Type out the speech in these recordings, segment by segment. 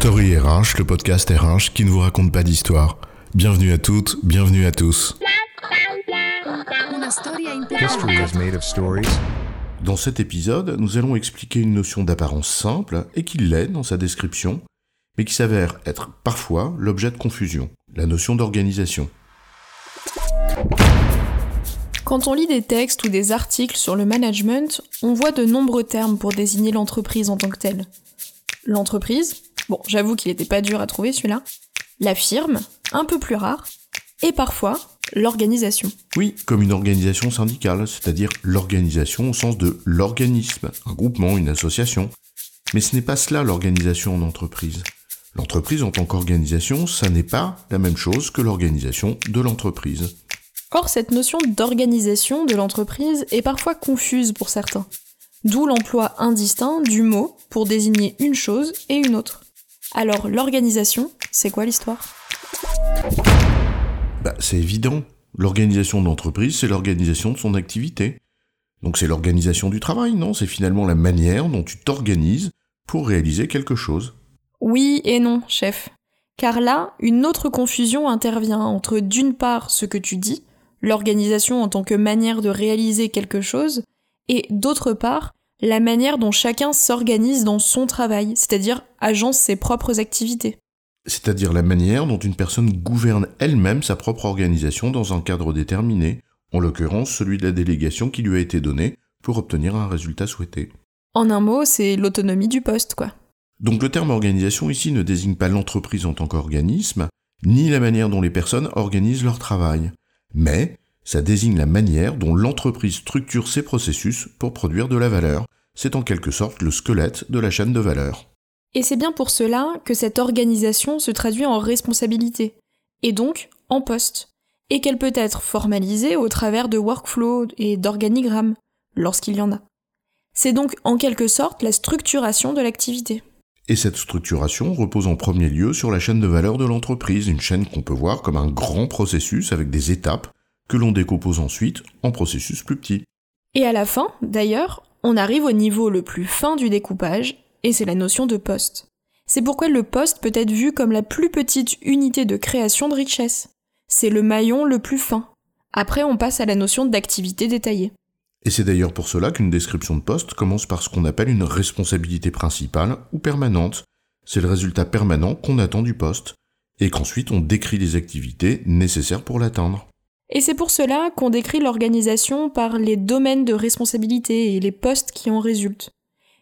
Story RH, le podcast RH qui ne vous raconte pas d'histoire. Bienvenue à toutes, bienvenue à tous. Dans cet épisode, nous allons expliquer une notion d'apparence simple et qui l'est dans sa description, mais qui s'avère être parfois l'objet de confusion, la notion d'organisation. Quand on lit des textes ou des articles sur le management, on voit de nombreux termes pour désigner l'entreprise en tant que telle. L'entreprise, bon j'avoue qu'il n'était pas dur à trouver celui-là, la firme, un peu plus rare, et parfois l'organisation. Oui, comme une organisation syndicale, c'est-à-dire l'organisation au sens de l'organisme, un groupement, une association. Mais ce n'est pas cela l'organisation en entreprise. L'entreprise en tant qu'organisation, ça n'est pas la même chose que l'organisation de l'entreprise. Or, cette notion d'organisation de l'entreprise est parfois confuse pour certains. D'où l'emploi indistinct du mot pour désigner une chose et une autre. Alors, l'organisation, c'est quoi l'histoire? Bah, c'est évident. L'organisation d'entreprise, c'est l'organisation de son activité. Donc c'est l'organisation du travail, non? C'est finalement la manière dont tu t'organises pour réaliser quelque chose. Oui et non, chef. Car là, une autre confusion intervient entre d'une part ce que tu dis, l'organisation en tant que manière de réaliser quelque chose, et d'autre part, la manière dont chacun s'organise dans son travail, c'est-à-dire agence ses propres activités. C'est-à-dire la manière dont une personne gouverne elle-même sa propre organisation dans un cadre déterminé, en l'occurrence celui de la délégation qui lui a été donnée pour obtenir un résultat souhaité. En un mot, c'est l'autonomie du poste, quoi. Donc le terme organisation ici ne désigne pas l'entreprise en tant qu'organisme, ni la manière dont les personnes organisent leur travail, mais ça désigne la manière dont l'entreprise structure ses processus pour produire de la valeur. C'est en quelque sorte le squelette de la chaîne de valeur. Et c'est bien pour cela que cette organisation se traduit en responsabilité, et donc en poste, et qu'elle peut être formalisée au travers de workflows et d'organigrammes, lorsqu'il y en a. C'est donc en quelque sorte la structuration de l'activité. Et cette structuration repose en premier lieu sur la chaîne de valeur de l'entreprise, une chaîne qu'on peut voir comme un grand processus avec des étapes que l'on décompose ensuite en processus plus petits. Et à la fin, d'ailleurs, on arrive au niveau le plus fin du découpage, et c'est la notion de poste. C'est pourquoi le poste peut être vu comme la plus petite unité de création de richesse. C'est le maillon le plus fin. Après, on passe à la notion d'activité détaillée. Et c'est d'ailleurs pour cela qu'une description de poste commence par ce qu'on appelle une responsabilité principale ou permanente. C'est le résultat permanent qu'on attend du poste, et qu'ensuite on décrit les activités nécessaires pour l'atteindre. Et c'est pour cela qu'on décrit l'organisation par les domaines de responsabilité et les postes qui en résultent.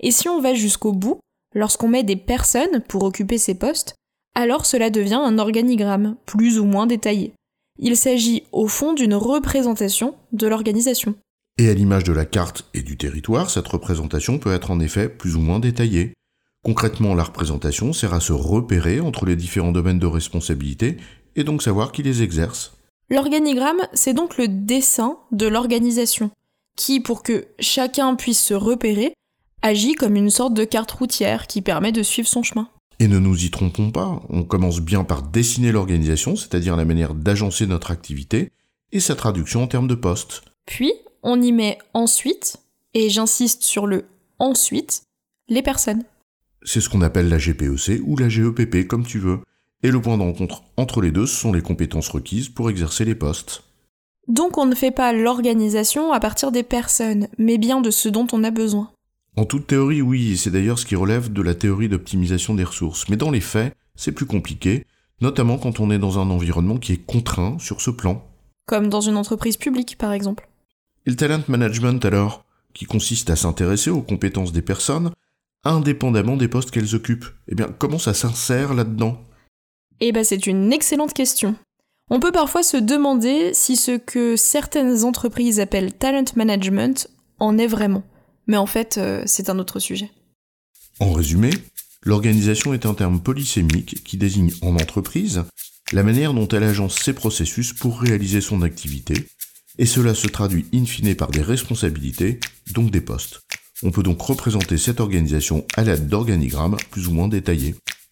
Et si on va jusqu'au bout, lorsqu'on met des personnes pour occuper ces postes, alors cela devient un organigramme, plus ou moins détaillé. Il s'agit au fond d'une représentation de l'organisation. Et à l'image de la carte et du territoire, cette représentation peut être en effet plus ou moins détaillée. Concrètement, la représentation sert à se repérer entre les différents domaines de responsabilité et donc savoir qui les exerce. L'organigramme, c'est donc le dessin de l'organisation, qui, pour que chacun puisse se repérer, agit comme une sorte de carte routière qui permet de suivre son chemin. Et ne nous y trompons pas, on commence bien par dessiner l'organisation, c'est-à-dire la manière d'agencer notre activité, et sa traduction en termes de poste. Puis, on y met ensuite, et j'insiste sur le ensuite, les personnes. C'est ce qu'on appelle la GPEC ou la GEPP, comme tu veux. Et le point de rencontre entre les deux, ce sont les compétences requises pour exercer les postes. Donc on ne fait pas l'organisation à partir des personnes, mais bien de ce dont on a besoin. En toute théorie, oui, et c'est d'ailleurs ce qui relève de la théorie d'optimisation des ressources. Mais dans les faits, c'est plus compliqué, notamment quand on est dans un environnement qui est contraint sur ce plan. Comme dans une entreprise publique, par exemple. Et le talent management alors, qui consiste à s'intéresser aux compétences des personnes, indépendamment des postes qu'elles occupent. Eh bien, comment ça s'insère là-dedans? Eh ben, c'est une excellente question. On peut parfois se demander si ce que certaines entreprises appellent talent management en est vraiment. Mais en fait, euh, c'est un autre sujet. En résumé, l'organisation est un terme polysémique qui désigne en entreprise la manière dont elle agence ses processus pour réaliser son activité, et cela se traduit in fine par des responsabilités, donc des postes. On peut donc représenter cette organisation à l'aide d'organigrammes plus ou moins détaillés.